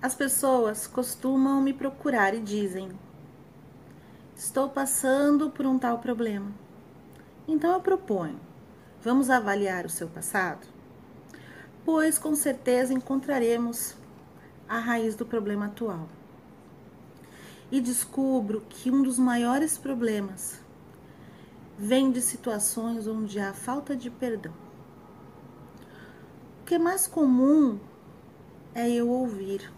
As pessoas costumam me procurar e dizem: Estou passando por um tal problema. Então eu proponho: vamos avaliar o seu passado? Pois com certeza encontraremos a raiz do problema atual. E descubro que um dos maiores problemas vem de situações onde há falta de perdão. O que é mais comum é eu ouvir: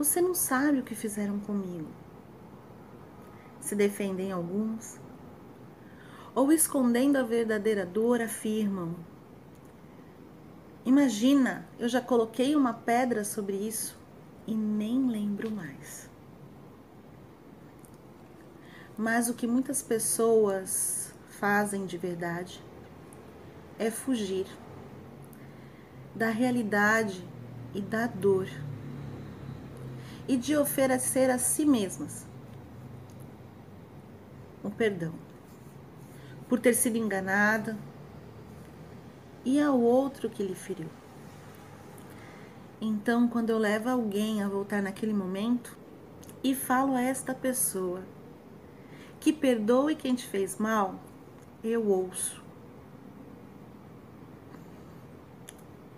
Você não sabe o que fizeram comigo. Se defendem alguns, ou escondendo a verdadeira dor, afirmam: Imagina, eu já coloquei uma pedra sobre isso e nem lembro mais. Mas o que muitas pessoas fazem de verdade é fugir da realidade e da dor e de oferecer a si mesmas o perdão por ter sido enganada, e ao outro que lhe feriu. Então, quando eu levo alguém a voltar naquele momento e falo a esta pessoa que perdoe quem te fez mal, eu ouço.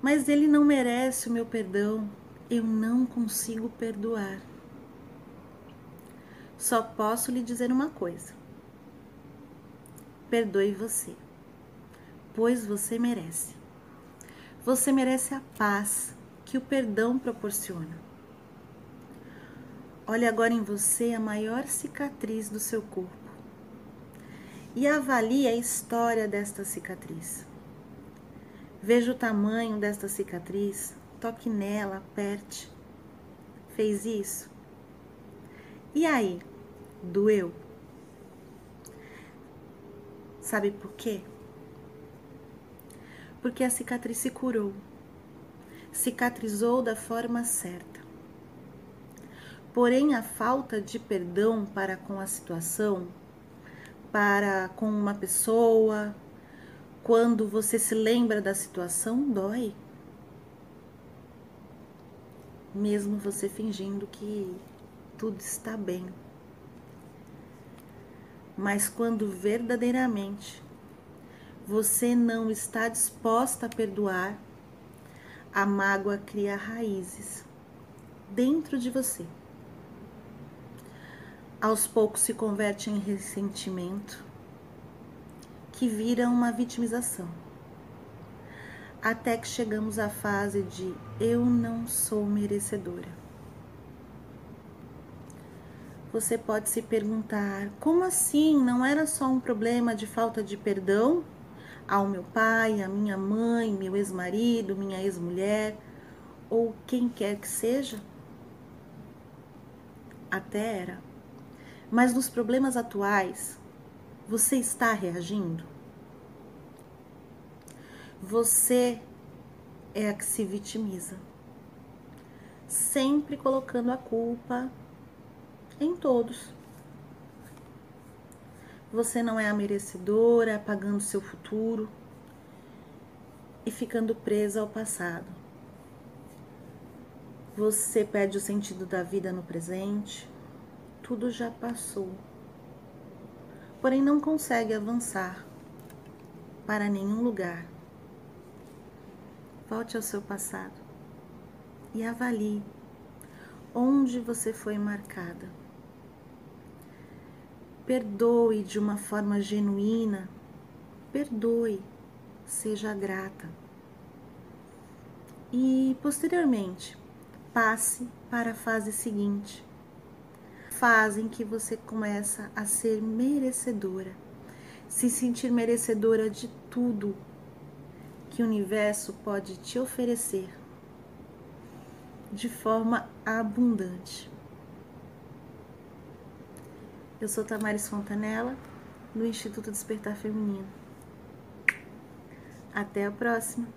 Mas ele não merece o meu perdão, eu não consigo perdoar. Só posso lhe dizer uma coisa: perdoe você pois você merece. Você merece a paz que o perdão proporciona. Olhe agora em você a maior cicatriz do seu corpo e avalie a história desta cicatriz. Veja o tamanho desta cicatriz, toque nela, aperte. Fez isso? E aí? Doeu? Sabe por quê? porque a cicatriz se curou, cicatrizou da forma certa. Porém, a falta de perdão para com a situação, para com uma pessoa, quando você se lembra da situação, dói. Mesmo você fingindo que tudo está bem. Mas quando verdadeiramente você não está disposta a perdoar, a mágoa cria raízes dentro de você. Aos poucos se converte em ressentimento, que vira uma vitimização. Até que chegamos à fase de eu não sou merecedora. Você pode se perguntar: como assim? Não era só um problema de falta de perdão? ao meu pai, à minha mãe, meu ex-marido, minha ex-mulher ou quem quer que seja? Até era. Mas nos problemas atuais, você está reagindo? Você é a que se vitimiza, sempre colocando a culpa em todos. Você não é a merecedora, apagando seu futuro e ficando presa ao passado. Você perde o sentido da vida no presente, tudo já passou. Porém, não consegue avançar para nenhum lugar. Volte ao seu passado e avalie onde você foi marcada Perdoe de uma forma genuína. Perdoe, seja grata. E posteriormente, passe para a fase seguinte. Fase em que você começa a ser merecedora, se sentir merecedora de tudo que o universo pode te oferecer de forma abundante. Eu sou Tamares Fontanella, do Instituto Despertar Feminino. Até a próxima!